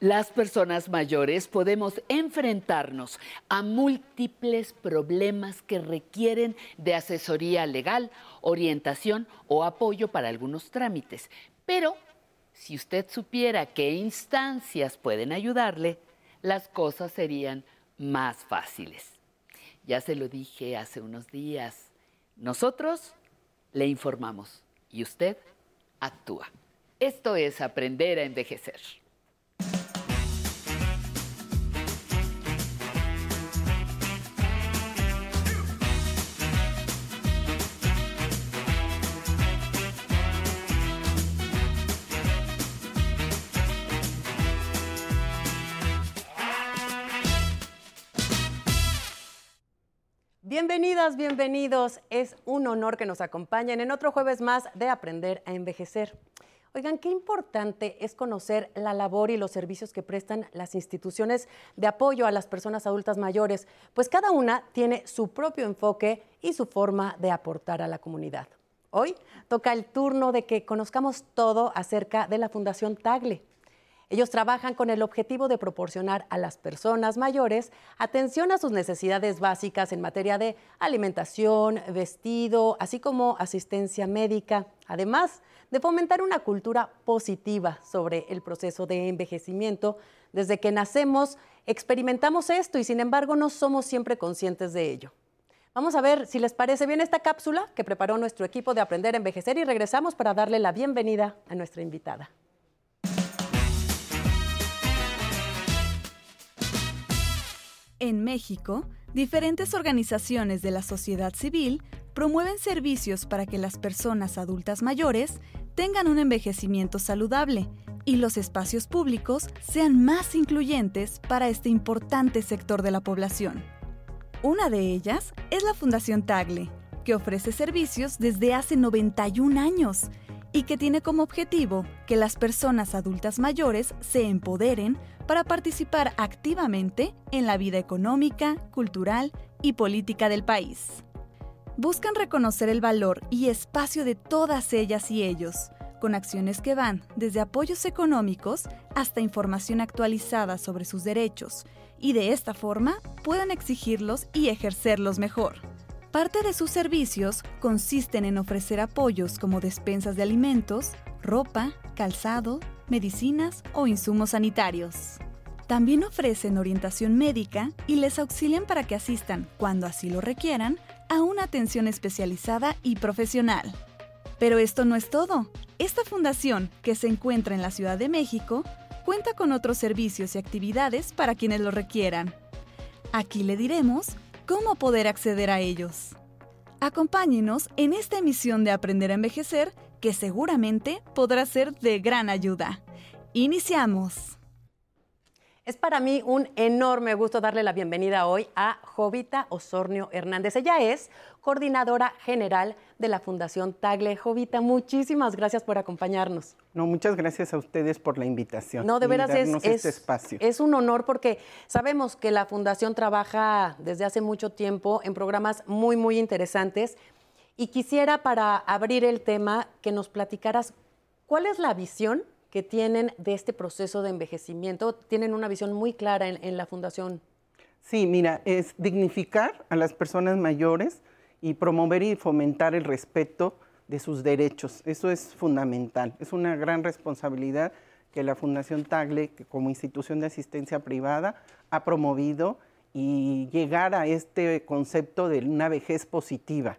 Las personas mayores podemos enfrentarnos a múltiples problemas que requieren de asesoría legal, orientación o apoyo para algunos trámites. Pero si usted supiera qué instancias pueden ayudarle, las cosas serían más fáciles. Ya se lo dije hace unos días. Nosotros le informamos y usted actúa. Esto es aprender a envejecer. Bienvenidas, bienvenidos. Es un honor que nos acompañen en otro jueves más de Aprender a Envejecer. Oigan, qué importante es conocer la labor y los servicios que prestan las instituciones de apoyo a las personas adultas mayores, pues cada una tiene su propio enfoque y su forma de aportar a la comunidad. Hoy toca el turno de que conozcamos todo acerca de la Fundación Tagle. Ellos trabajan con el objetivo de proporcionar a las personas mayores atención a sus necesidades básicas en materia de alimentación, vestido, así como asistencia médica, además de fomentar una cultura positiva sobre el proceso de envejecimiento. Desde que nacemos experimentamos esto y sin embargo no somos siempre conscientes de ello. Vamos a ver si les parece bien esta cápsula que preparó nuestro equipo de Aprender a Envejecer y regresamos para darle la bienvenida a nuestra invitada. En México, diferentes organizaciones de la sociedad civil promueven servicios para que las personas adultas mayores tengan un envejecimiento saludable y los espacios públicos sean más incluyentes para este importante sector de la población. Una de ellas es la Fundación Tagle, que ofrece servicios desde hace 91 años y que tiene como objetivo que las personas adultas mayores se empoderen para participar activamente en la vida económica, cultural y política del país. Buscan reconocer el valor y espacio de todas ellas y ellos, con acciones que van desde apoyos económicos hasta información actualizada sobre sus derechos, y de esta forma puedan exigirlos y ejercerlos mejor. Parte de sus servicios consisten en ofrecer apoyos como despensas de alimentos, ropa, calzado, medicinas o insumos sanitarios. También ofrecen orientación médica y les auxilian para que asistan, cuando así lo requieran, a una atención especializada y profesional. Pero esto no es todo. Esta fundación, que se encuentra en la Ciudad de México, cuenta con otros servicios y actividades para quienes lo requieran. Aquí le diremos cómo poder acceder a ellos. Acompáñenos en esta emisión de Aprender a Envejecer que seguramente podrá ser de gran ayuda. Iniciamos. Es para mí un enorme gusto darle la bienvenida hoy a Jovita Osornio Hernández. Ella es coordinadora general de la Fundación Tagle. Jovita, muchísimas gracias por acompañarnos. No, muchas gracias a ustedes por la invitación. No, de veras es, este espacio. es un honor porque sabemos que la Fundación trabaja desde hace mucho tiempo en programas muy, muy interesantes. Y quisiera, para abrir el tema, que nos platicaras cuál es la visión que tienen de este proceso de envejecimiento. Tienen una visión muy clara en, la Fundación. Sí, mira, es dignificar a las personas mayores y promover y fomentar el respeto de sus derechos. Eso es fundamental. Es una gran responsabilidad que la Fundación Tagle, como institución de asistencia privada, ha promovido y llegar a este concepto de una vejez positiva,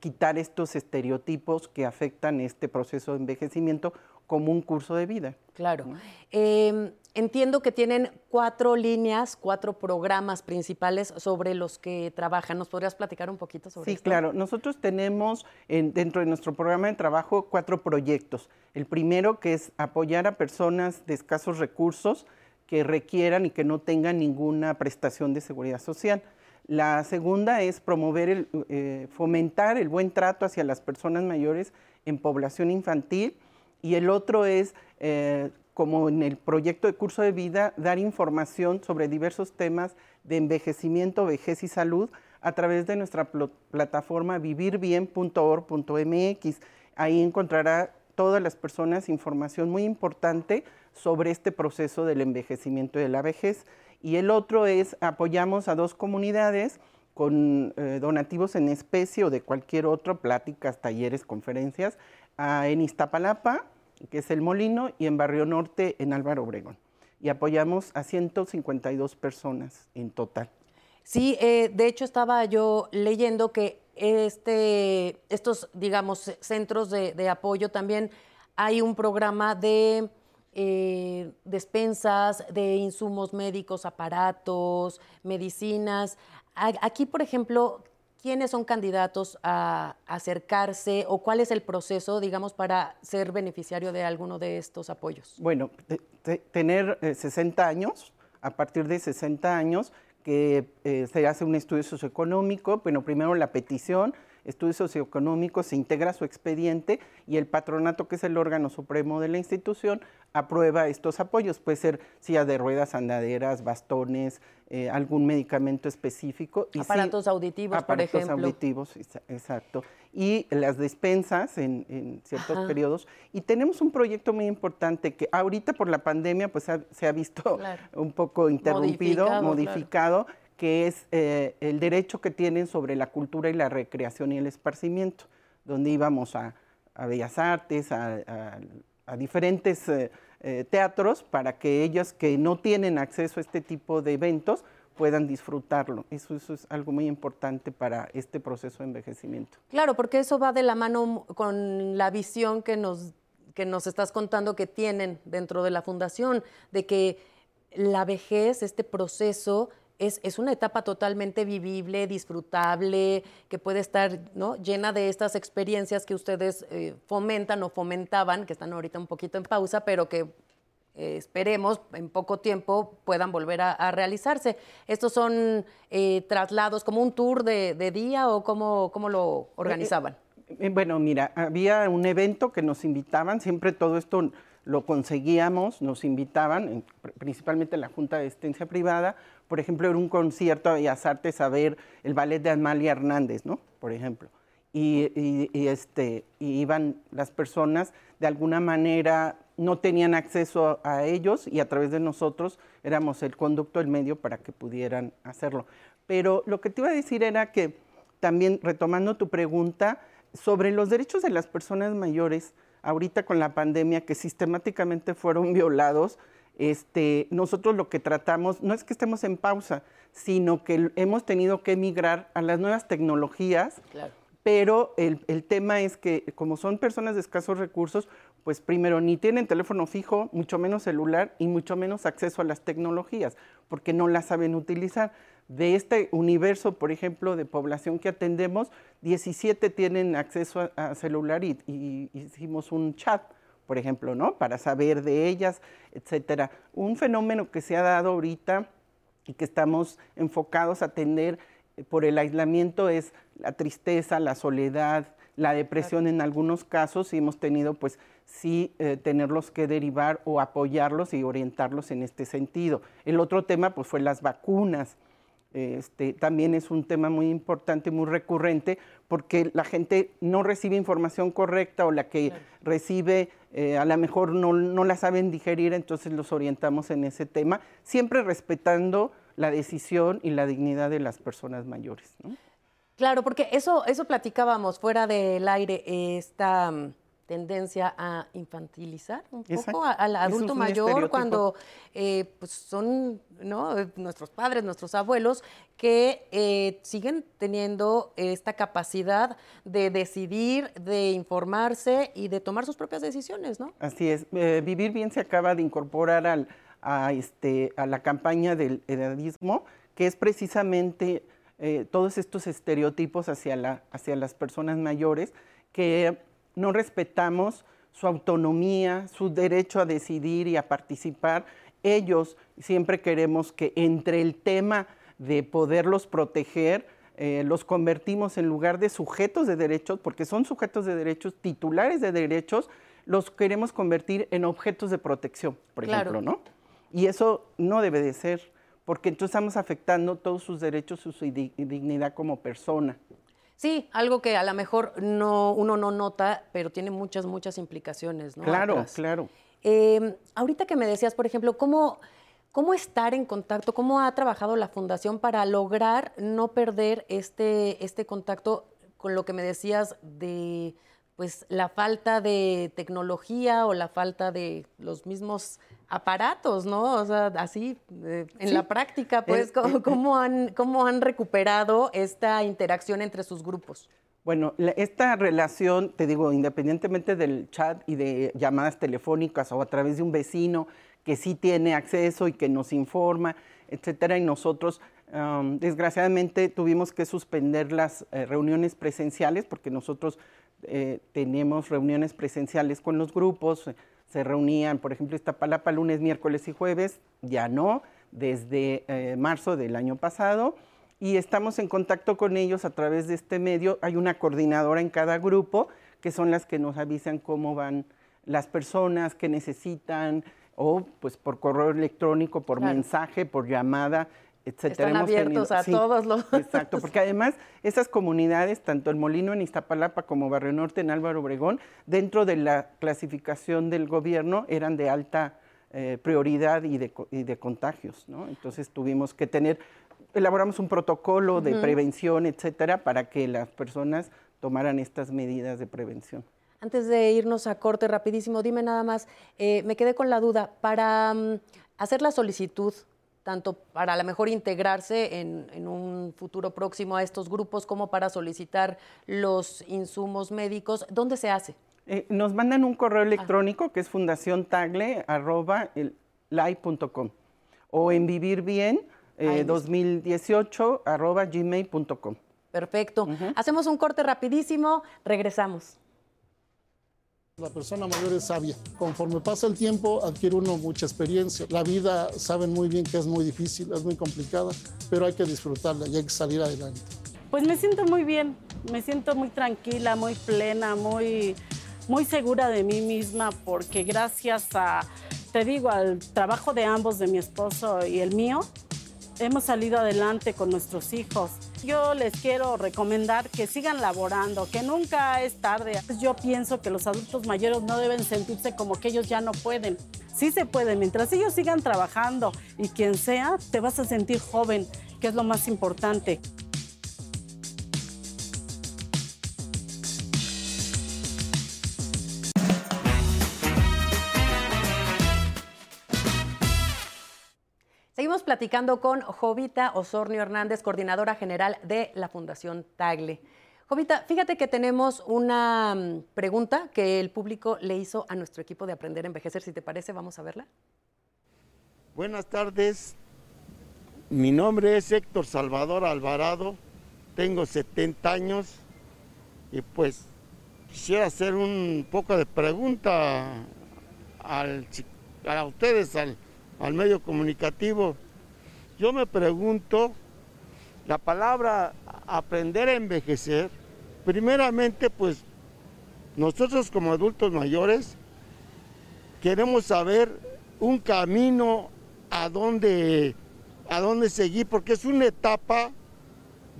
quitar estos estereotipos que afectan este proceso de envejecimiento como un curso de vida. Claro. Em, entiendo que tienen cuatro líneas, cuatro programas principales sobre los que trabajan. ¿Nos podrías platicar un poquito sobre sí, claro. Nosotros tenemos dentro de nuestro programa de trabajo cuatro proyectos. El primero que es apoyar a personas de escasos recursos que requieran y que no tengan ninguna prestación de seguridad social. La segunda es promover, el, eh, fomentar el buen trato hacia las personas mayores en población infantil y el otro es, eh, como en el proyecto de curso de vida, dar información sobre diversos temas de envejecimiento, vejez y salud a través de nuestra plataforma vivirbien.org.mx. Ahí encontrará todas las personas información muy importante sobre este proceso del envejecimiento de la vejez. Y el otro es apoyamos a dos comunidades con eh, donativos en especie o de cualquier otro, pláticas, talleres, conferencias, en Iztapalapa, que es el Molino, y en Barrio Norte, en Álvaro Obregón. Y apoyamos a 152 personas en total. Sí, eh, de hecho estaba yo leyendo que este, estos, digamos, centros de, apoyo también hay un programa de eh, despensas de insumos médicos, aparatos, medicinas. Aquí, por ejemplo, ¿quiénes son candidatos a acercarse o cuál es el proceso, digamos, para ser beneficiario de alguno de estos apoyos? Bueno, tener 60 eh, años, a partir de 60 años, que eh, se hace un estudio socioeconómico, bueno, primero la petición, estudio socioeconómico, se integra su expediente y el patronato, que es el órgano supremo de la institución, aprueba estos apoyos. Puede ser silla de ruedas, andaderas, bastones, eh, algún medicamento específico. Y aparatos auditivos, por ejemplo. Aparatos auditivos, exacto. Y las despensas en, ciertos periodos. Y tenemos un proyecto muy importante que ahorita por la pandemia pues se ha visto un poco interrumpido, modificado que es eh, el derecho que tienen sobre la cultura y la recreación y el esparcimiento, donde íbamos a, Bellas Artes, a, diferentes eh, eh, teatros, para que ellos que no tienen acceso a este tipo de eventos puedan disfrutarlo. Eso, eso, es algo muy importante para este proceso de envejecimiento. Claro, porque eso va de la mano con la visión que nos, que nos estás contando que tienen dentro de la fundación, de que la vejez, este proceso, es, una etapa totalmente vivible, disfrutable, que puede estar ¿no? llena de estas experiencias que ustedes eh, fomentan o fomentaban, que están ahorita un poquito en pausa, pero que eh, esperemos en poco tiempo puedan volver a, realizarse. ¿Estos son eh, traslados como un tour de, día o cómo, cómo lo organizaban? bueno, mira, había un evento que nos invitaban, siempre todo esto lo conseguíamos, nos invitaban, principalmente la Junta de Asistencia Privada, por ejemplo, era un concierto de Bellas Artes a ver el ballet de Amalia Hernández, ¿no? Por ejemplo. Y, este, iban las personas, de alguna manera no tenían acceso a, ellos y a través de nosotros éramos el conducto, el medio para que pudieran hacerlo. Pero lo que te iba a decir era que también retomando tu pregunta sobre los derechos de las personas mayores, ahorita con la pandemia que sistemáticamente fueron violados, este, nosotros lo que tratamos no es que estemos en pausa, sino que hemos tenido que emigrar a las nuevas tecnologías. Pero el, tema es que como son personas de escasos recursos, pues primero ni tienen teléfono fijo, mucho menos celular y mucho menos acceso a las tecnologías, porque no las saben utilizar. De este universo, por ejemplo, de población que atendemos, 17 tienen acceso a, celular y, y hicimos un chat por ejemplo, ¿no? Para saber de ellas, etcétera. Un fenómeno que se ha dado ahorita y que estamos enfocados a atender eh, por el aislamiento es la tristeza, la soledad, la depresión en algunos casos y hemos tenido pues sí eh, tenerlos que derivar o apoyarlos y orientarlos en este sentido. El otro tema pues fue las vacunas. Este, también es un tema muy importante, muy recurrente, porque la gente no recibe información correcta o la que recibe eh, a lo mejor no, la saben digerir, entonces los orientamos en ese tema, siempre respetando la decisión y la dignidad de las personas mayores. Claro, porque eso, eso platicábamos fuera del aire, esta tendencia a infantilizar un poco al adulto mayor cuando eh, pues son nuestros padres, nuestros abuelos, que eh, siguen teniendo esta capacidad de decidir, de informarse y de tomar sus propias decisiones, ¿no? Así es. Eh, Vivir Bien se acaba de incorporar al, a, este, a la campaña del edadismo, que es precisamente todos estos estereotipos hacia, la, hacia las personas mayores que no respetamos su autonomía, su derecho a decidir y a participar. Ellos siempre queremos que entre el tema de poderlos proteger, eh, los convertimos en lugar de sujetos de derechos, porque son sujetos de derechos, titulares de derechos, los queremos convertir en objetos de protección, por ejemplo, ¿no? Y eso no debe de ser, porque entonces estamos afectando todos sus derechos, su dignidad como persona. Sí, algo que a lo mejor no, uno no nota, pero tiene muchas, muchas implicaciones. ¿no? Claro, claro. Em, ahorita que me decías, por ejemplo, ¿cómo, ¿cómo estar en contacto? ¿Cómo ha trabajado la Fundación para lograr no perder este, este contacto con lo que me decías de pues la falta de tecnología o la falta de los mismos aparatos, ¿no? O sea, así, eh, en la práctica, pues, ¿cómo, han, ¿cómo han recuperado esta interacción entre sus grupos? Bueno, esta relación, te digo, independientemente del chat y de llamadas telefónicas o a través de un vecino que sí tiene acceso y que nos informa, etcétera, y nosotros desgraciadamente tuvimos que suspender las eh, reuniones presenciales porque nosotros eh, tenemos reuniones presenciales con los grupos, se reunían, por ejemplo, Iztapalapa lunes, miércoles y jueves, ya no, desde eh, marzo del año pasado, y estamos en contacto con ellos a través de este medio. Hay una coordinadora en cada grupo que son las que nos avisan cómo van las personas que necesitan, o pues por correo electrónico, por mensaje, por llamada. Están abiertos a todos los... Exacto, porque además esas comunidades, tanto el Molino en Iztapalapa como Barrio Norte en Álvaro Obregón, dentro de la clasificación del gobierno eran de alta eh, prioridad y de, contagios, ¿no? Entonces tuvimos que tener, elaboramos un protocolo de prevención, etcétera, para que las personas tomaran estas medidas de prevención. Antes de irnos a corte rapidísimo, dime nada más, eh, me quedé con la duda, para mm, hacer la solicitud tanto para a lo mejor integrarse en, un futuro próximo a estos grupos como para solicitar los insumos médicos. ¿Dónde se hace? Eh, nos mandan un correo ah. electrónico que es fundaciontagle.com o en vivirbien eh, 2018 gmail.com. Perfecto. Hacemos un corte rapidísimo, regresamos. La persona mayor es sabia. Conforme pasa el tiempo, adquiere uno mucha experiencia. La vida saben muy bien que es muy difícil, es muy complicada, pero hay que disfrutarla y hay que salir adelante. Pues me siento muy bien, me siento muy tranquila, muy plena, muy, muy segura de mí misma, porque gracias a, te digo, al trabajo de ambos, de mi esposo y el mío, hemos salido adelante con nuestros hijos. Yo les quiero recomendar que sigan laborando, que nunca es tarde. Yo pienso que los adultos mayores no deben sentirse como que ellos ya no pueden. Sí se puede, mientras ellos sigan trabajando y quien sea, te vas a sentir joven, que es lo más importante. Platicando con Jovita Osornio Hernández, coordinadora general de la Fundación Tagle. Jovita, fíjate que tenemos una mm, pregunta que el público le hizo a nuestro equipo de Aprender a Envejecer. Si te parece, vamos a verla. Buenas tardes. Mi nombre es Héctor Salvador Alvarado. Tengo 70 años y pues quisiera hacer un poco de pregunta a ustedes, al, al medio comunicativo. Yo me pregunto, la palabra aprender a envejecer, primeramente pues nosotros como adultos mayores queremos saber un camino a dónde, a dónde seguir, porque es una etapa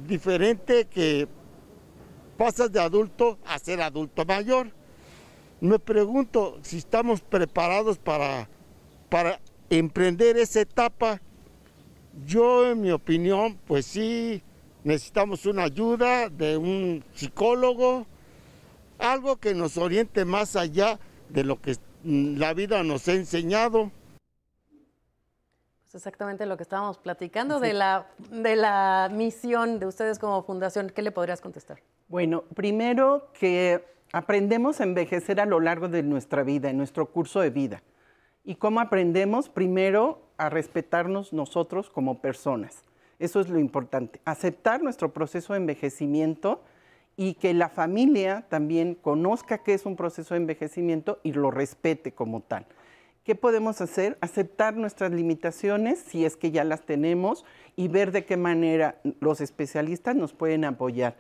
diferente que pasas de adulto a ser adulto mayor. Me pregunto si estamos preparados para, para emprender esa etapa, yo en mi opinión, pues sí, necesitamos una ayuda de un psicólogo, algo que nos oriente más allá de lo que la vida nos ha enseñado. Pues exactamente lo que estábamos platicando de, la, de la misión de ustedes como fundación. ¿Qué le podrías contestar? Bueno, primero que aprendemos a envejecer a lo largo de nuestra vida, en nuestro curso de vida. ¿Y cómo aprendemos? Primero a respetarnos nosotros como personas. Eso es lo importante. Aceptar nuestro proceso de envejecimiento y que la familia también conozca que es un proceso de envejecimiento y lo respete como tal. ¿Qué podemos hacer? Aceptar nuestras limitaciones, si es que ya las tenemos, y ver de qué manera los especialistas nos pueden apoyar.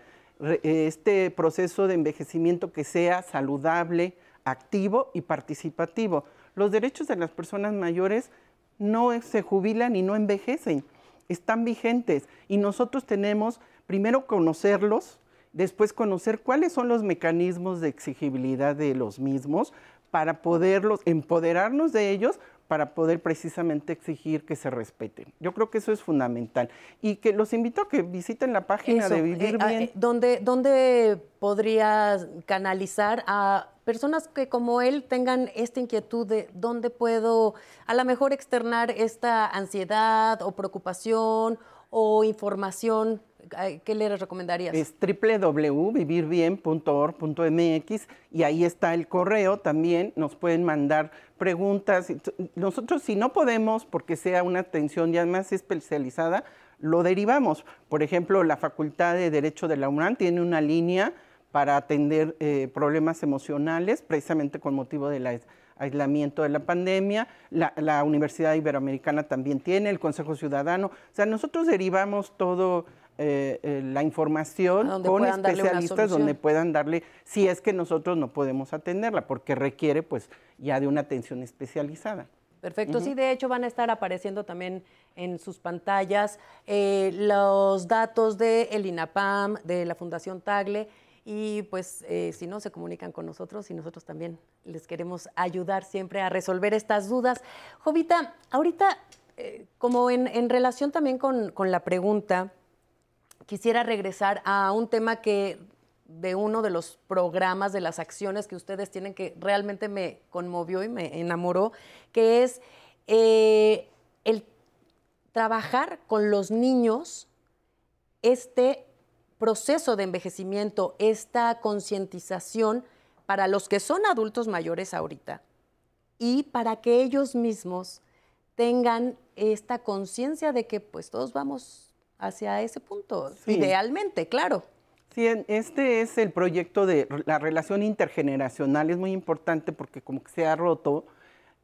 Este proceso de envejecimiento que sea saludable, activo y participativo los derechos de las personas mayores no se jubilan y no envejecen, están vigentes. Y nosotros tenemos primero conocerlos, después conocer cuáles son los mecanismos de exigibilidad de los mismos para poderlos, empoderarnos de ellos, para poder precisamente exigir que se respeten. Yo creo que eso es fundamental. Y que los invito a que visiten la página de Vivir eh, ah, Bien. eh, ¿dónde, ¿Dónde podrías canalizar a personas que como él tengan esta inquietud de dónde puedo a lo mejor externar esta ansiedad o preocupación o información? ¿Qué le recomendarías? Es www.vivirbien.org.mx y ahí está el correo también. Nos pueden mandar preguntas. Nosotros si no podemos, porque sea una atención ya más especializada, lo derivamos. Por ejemplo, la Facultad de Derecho de la UNAM tiene una línea para atender eh, problemas emocionales, precisamente con motivo del aislamiento de la pandemia. La, la, Universidad Iberoamericana también tiene, el Consejo Ciudadano. O sea, nosotros derivamos todo eh, eh, la información con especialistas donde puedan darle, si es que nosotros no podemos atenderla, porque requiere pues ya de una atención especializada. Perfecto, sí, de hecho van a estar apareciendo también en sus pantallas eh, los datos de el INAPAM, de la Fundación Tagle, y pues si no, se comunican con nosotros y nosotros también les queremos ayudar siempre a resolver estas dudas. Jovita, ahorita, como en, en, relación también con, con la pregunta, quisiera regresar a un tema que de uno de los programas, de las acciones que ustedes tienen que realmente me conmovió y me enamoró, que es eh, el trabajar con los niños este proceso de envejecimiento, esta concientización para los que son adultos mayores ahorita y para que ellos mismos tengan esta conciencia de que pues todos vamos hacia ese punto, idealmente, claro. Sí, este es el proyecto de la relación intergeneracional, es muy importante porque como que se ha roto,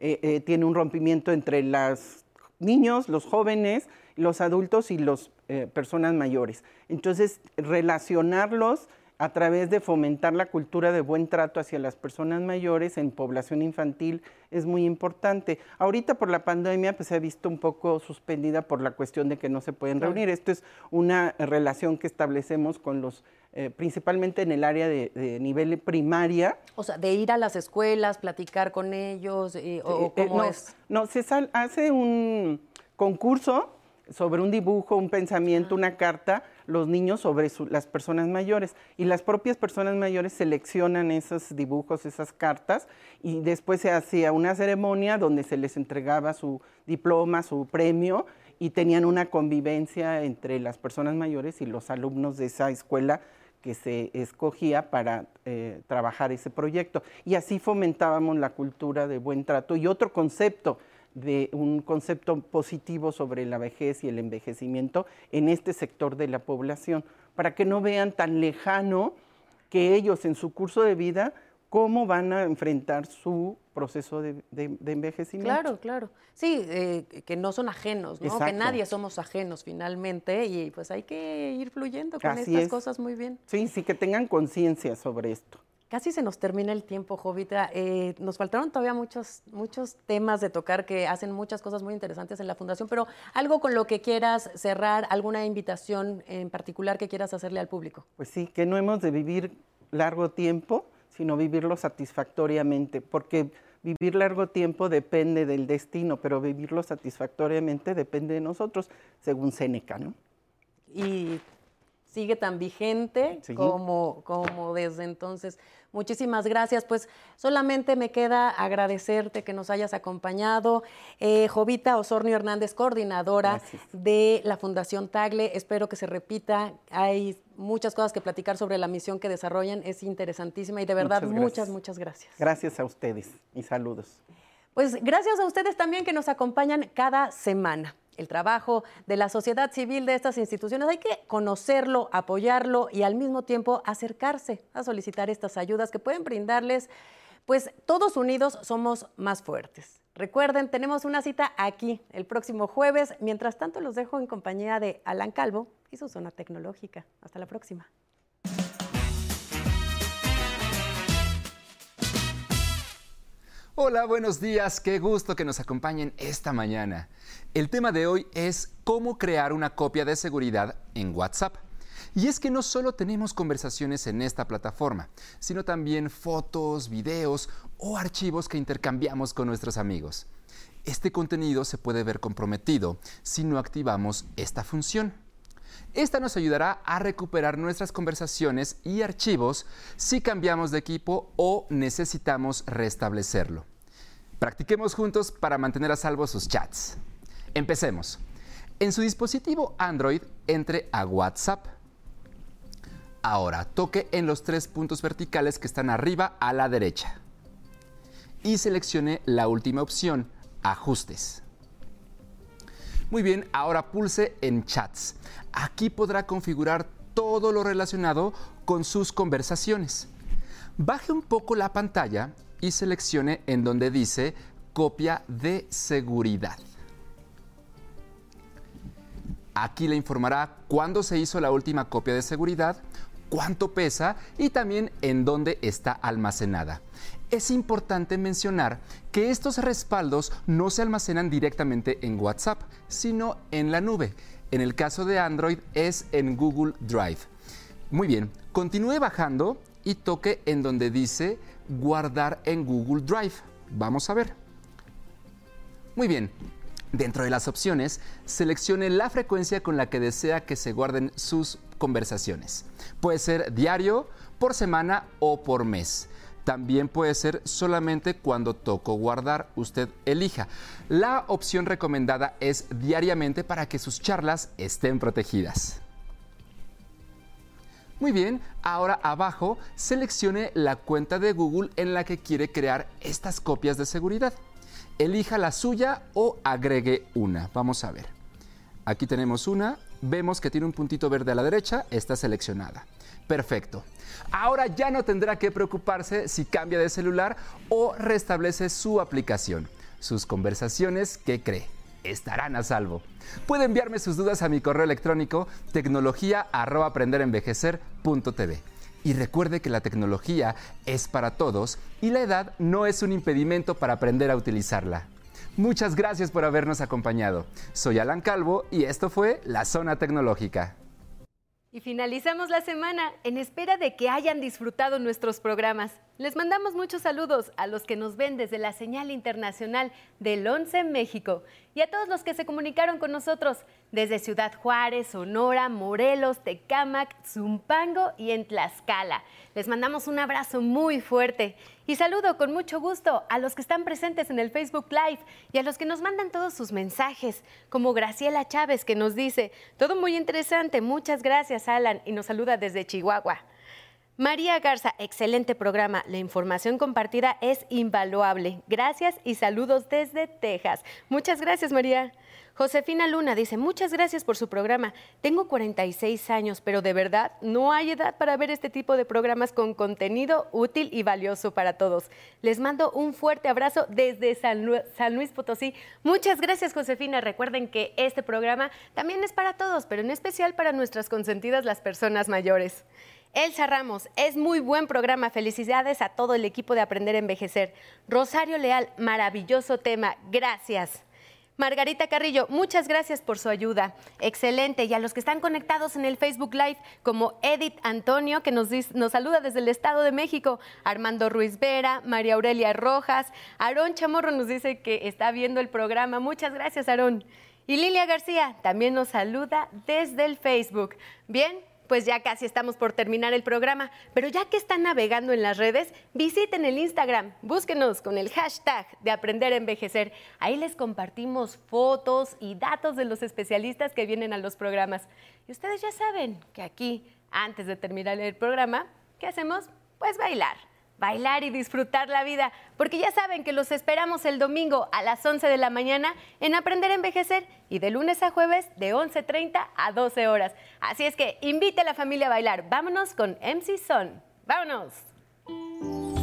eh, eh, tiene un rompimiento entre los niños, los jóvenes, los adultos y las eh, personas mayores. Entonces, relacionarlos a través de fomentar la cultura de buen trato hacia las personas mayores en población infantil es muy importante. Ahorita por la pandemia pues se ha visto un poco suspendida por la cuestión de que no se pueden reunir. Esto es una relación que establecemos con los eh, principalmente en el área de, nivel primaria. O sea, de ir a las escuelas, platicar con ellos, eh, o, eh, cómo no, es. No, se hace un concurso sobre un dibujo, un pensamiento, una carta, los niños sobre las personas mayores. Y las propias personas mayores seleccionan esos dibujos, esas cartas, y después se hacía una ceremonia donde se les entregaba su diploma, su premio, y tenían una convivencia entre las personas mayores y los alumnos de esa escuela que se escogía para eh, trabajar ese proyecto. Y así fomentábamos la cultura de buen trato. Y otro concepto, de un concepto positivo sobre la vejez y el envejecimiento en este sector de la población, para que no vean tan lejano que ellos en su curso de vida cómo van a enfrentar su proceso de, envejecimiento. Claro, claro. Sí, eh, que no son ajenos, ¿no? Que nadie somos ajenos finalmente y pues hay que ir fluyendo con estas cosas muy bien. Sí, sí, que tengan conciencia sobre esto. Casi se nos termina el tiempo, Jovita. Eh, nos faltaron todavía muchos, muchos temas de tocar que hacen muchas cosas muy interesantes en la Fundación, pero algo con lo que quieras cerrar, alguna invitación en particular que quieras hacerle al público. Pues sí, que no hemos de vivir largo tiempo, sino vivirlo satisfactoriamente, porque vivir largo tiempo depende del destino, pero vivirlo satisfactoriamente depende de nosotros, según Seneca, ¿no? Y sigue tan vigente como, como desde entonces. Muchísimas gracias. Pues solamente me queda agradecerte que nos hayas acompañado. Eh, Jovita Osornio Hernández, coordinadora de la Fundación Tagle. Espero que se repita. Hay muchas cosas que platicar sobre la misión que desarrollan. Es interesantísima y de verdad muchas, muchas gracias. Gracias a ustedes y saludos. Pues gracias a ustedes también que nos acompañan cada semana el trabajo de la sociedad civil de estas instituciones. Hay que conocerlo, apoyarlo y al mismo tiempo acercarse a solicitar estas ayudas que pueden brindarles, pues todos unidos somos más fuertes. Recuerden, tenemos una cita aquí el próximo jueves. Mientras tanto, los dejo en compañía de Alan Calvo y su zona tecnológica. Hasta la próxima. Hola, buenos días, qué gusto que nos acompañen esta mañana. El tema de hoy es cómo crear una copia de seguridad en WhatsApp. Y es que no solo tenemos conversaciones en esta plataforma, sino también fotos, videos o archivos que intercambiamos con nuestros amigos. Este contenido se puede ver comprometido si no activamos esta función. Esta nos ayudará a recuperar nuestras conversaciones y archivos si cambiamos de equipo o necesitamos restablecerlo. Practiquemos juntos para mantener a salvo sus chats. Empecemos. En su dispositivo Android, entre a WhatsApp. Ahora toque en los tres puntos verticales que están arriba a la derecha. Y seleccione la última opción, Ajustes. Muy bien, ahora pulse en Chats. Aquí podrá configurar todo lo relacionado con sus conversaciones. Baje un poco la pantalla y seleccione en donde dice Copia de seguridad. Aquí le informará cuándo se hizo la última copia de seguridad, cuánto pesa y también en dónde está almacenada. Es importante mencionar que estos respaldos no se almacenan directamente en WhatsApp, sino en la nube. En el caso de Android es en Google Drive. Muy bien, continúe bajando y toque en donde dice guardar en Google Drive. Vamos a ver. Muy bien, Dentro de las opciones, seleccione la frecuencia con la que desea que se guarden sus conversaciones. Puede ser diario, por semana o por mes. También puede ser solamente cuando toco guardar, usted elija. La opción recomendada es diariamente para que sus charlas estén protegidas. Muy bien, ahora abajo seleccione la cuenta de Google en la que quiere crear estas copias de seguridad elija la suya o agregue una. Vamos a ver. Aquí tenemos una, vemos que tiene un puntito verde a la derecha, está seleccionada. Perfecto. Ahora ya no tendrá que preocuparse si cambia de celular o restablece su aplicación. Sus conversaciones, ¿qué cree? Estarán a salvo. Puede enviarme sus dudas a mi correo electrónico tecnología@aprenderenvejecer.tv. Y recuerde que la tecnología es para todos y la edad no es un impedimento para aprender a utilizarla. Muchas gracias por habernos acompañado. Soy Alan Calvo y esto fue La Zona Tecnológica. Y finalizamos la semana en espera de que hayan disfrutado nuestros programas. Les mandamos muchos saludos a los que nos ven desde la señal internacional del 11 México y a todos los que se comunicaron con nosotros desde Ciudad Juárez, Sonora, Morelos, Tecámac, Zumpango y en Tlaxcala. Les mandamos un abrazo muy fuerte y saludo con mucho gusto a los que están presentes en el Facebook Live y a los que nos mandan todos sus mensajes, como Graciela Chávez que nos dice, todo muy interesante, muchas gracias Alan y nos saluda desde Chihuahua. María Garza, excelente programa. La información compartida es invaluable. Gracias y saludos desde Texas. Muchas gracias, María. Josefina Luna dice, muchas gracias por su programa. Tengo 46 años, pero de verdad no hay edad para ver este tipo de programas con contenido útil y valioso para todos. Les mando un fuerte abrazo desde San, Luis Potosí. Muchas gracias, Josefina. Recuerden que este programa también es para todos, pero en especial para nuestras consentidas, las personas mayores. Elsa Ramos, es muy buen programa. Felicidades a todo el equipo de Aprender a Envejecer. Rosario Leal, maravilloso tema. Gracias. Margarita Carrillo, muchas gracias por su ayuda. Excelente. Y a los que están conectados en el Facebook Live, como Edith Antonio, que nos, nos saluda desde el Estado de México, Armando Ruiz Vera, María Aurelia Rojas, Aarón Chamorro nos dice que está viendo el programa. Muchas gracias, Aarón. Y Lilia García también nos saluda desde el Facebook. Bien, pues ya casi estamos por terminar el programa, pero ya que están navegando en las redes, visiten el Instagram, búsquenos con el hashtag de Aprender a Envejecer. Ahí les compartimos fotos y datos de los especialistas que vienen a los programas. Y ustedes ya saben que aquí, antes de terminar el programa, ¿qué hacemos? Pues bailar bailar y disfrutar la vida, porque ya saben que los esperamos el domingo a las 11 de la mañana en Aprender a Envejecer y de lunes a jueves de 11.30 a 12 horas. Así es que invite a la familia a bailar. Vámonos con MC Son. Vámonos.